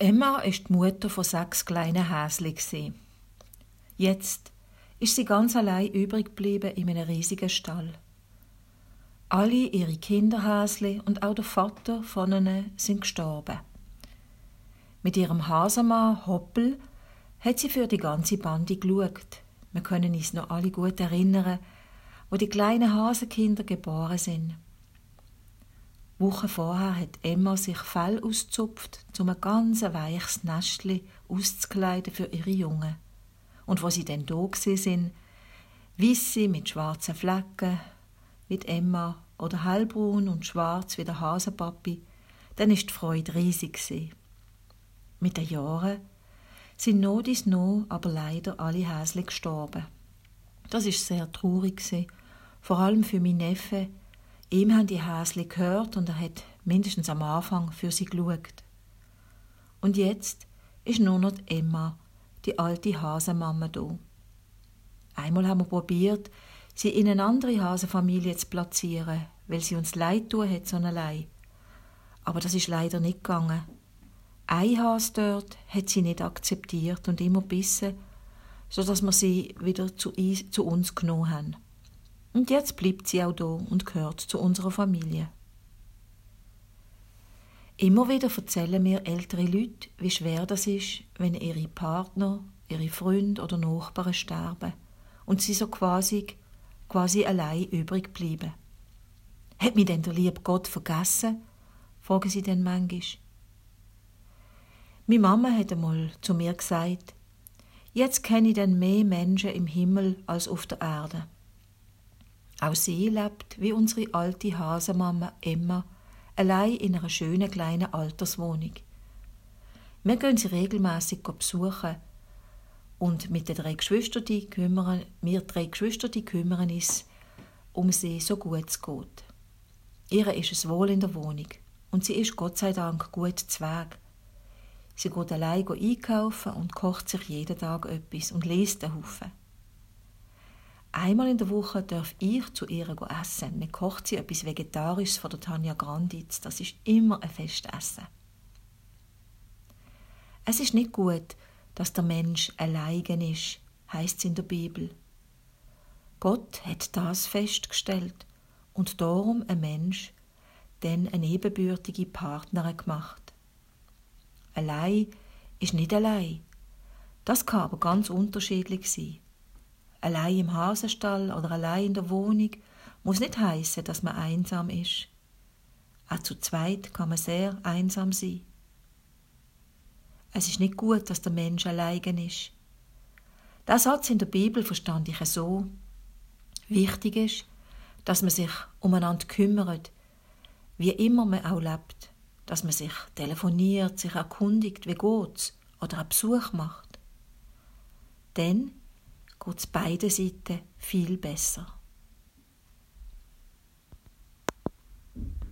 Emma ist die Mutter von sechs kleinen Häschen. Jetzt ist sie ganz allein übrig geblieben in einem riesigen Stall. Alle ihre Kinderhäsli und auch der Vater von ihnen sind gestorben. Mit ihrem Hasemann Hoppel hat sie für die ganze Bande geschaut. Wir können uns noch alle gut erinnern, wo die kleinen Hasenkinder geboren sind. Wochen vorher hat Emma sich Fell auszupft, um ein ganz weiches Nestli auszukleiden für ihre Jungen. Und wo sie dann da sind, weisse mit schwarzen Flecken, wie Emma, oder hellbraun und schwarz wie der Hasenpapi, dann ist die Freude riesig gewesen. Mit den Jahren sind no dies no aber leider alle Häsli gestorben. Das ist sehr traurig gewesen, vor allem für meinen Neffe, Ihm haben die Häsli gehört und er hat mindestens am Anfang für sie geschaut. Und jetzt ist nur noch Emma, die alte Hasenmama da. Einmal haben wir probiert, sie in eine andere Hasenfamilie zu platzieren, weil sie uns leid tun hat, so allein. Aber das ist leider nicht gegangen. Ein Hase dort hat sie nicht akzeptiert und immer bissen, so dass wir sie wieder zu uns genommen haben. Und jetzt bleibt sie auch da und gehört zu unserer Familie. Immer wieder erzählen mir ältere Leute, wie schwer das ist, wenn ihre Partner, ihre Freunde oder Nachbarn sterben und sie so quasi, quasi allein übrig bleiben. Hat mich denn der liebe Gott vergessen? fragen sie dann manchmal. Meine Mama hat einmal zu mir gesagt, jetzt kenne ich denn mehr Menschen im Himmel als auf der Erde. Auch sie lebt wie unsere alte Hasenmama Emma allein in einer schönen kleinen Alterswohnung. Wir gehen sie regelmäßig besuchen und mit den drei Geschwistern kümmern, wir drei Geschwister kümmern uns um sie so gut es geht. Ihre ist es wohl in der Wohnung und sie ist Gott sei Dank gut Zweig. Sie geht allein einkaufen und kocht sich jeden Tag etwas und liest einen Haufen. Einmal in der Woche darf ich zu ihr essen. Dann kocht sie etwas Vegetarisches von der Tanja Granditz. Das ist immer ein Festessen. Es ist nicht gut, dass der Mensch allein ist, heißt es in der Bibel. Gott hat das festgestellt und darum ein Mensch dann eine ebenbürtige Partnerin gemacht. Allein ist nicht allein. Das kann aber ganz unterschiedlich sein. Allein im Hasenstall oder allein in der Wohnung muss nicht heißen, dass man einsam ist. Auch zu zweit kann man sehr einsam sein. Es ist nicht gut, dass der Mensch allein ist. Der Satz in der Bibel verstand ich so. Wichtig ist, dass man sich umeinander kümmert, wie immer man auch lebt, dass man sich telefoniert, sich erkundigt, wie geht's, oder einen Besuch macht. Denn geht es beiden Seiten viel besser.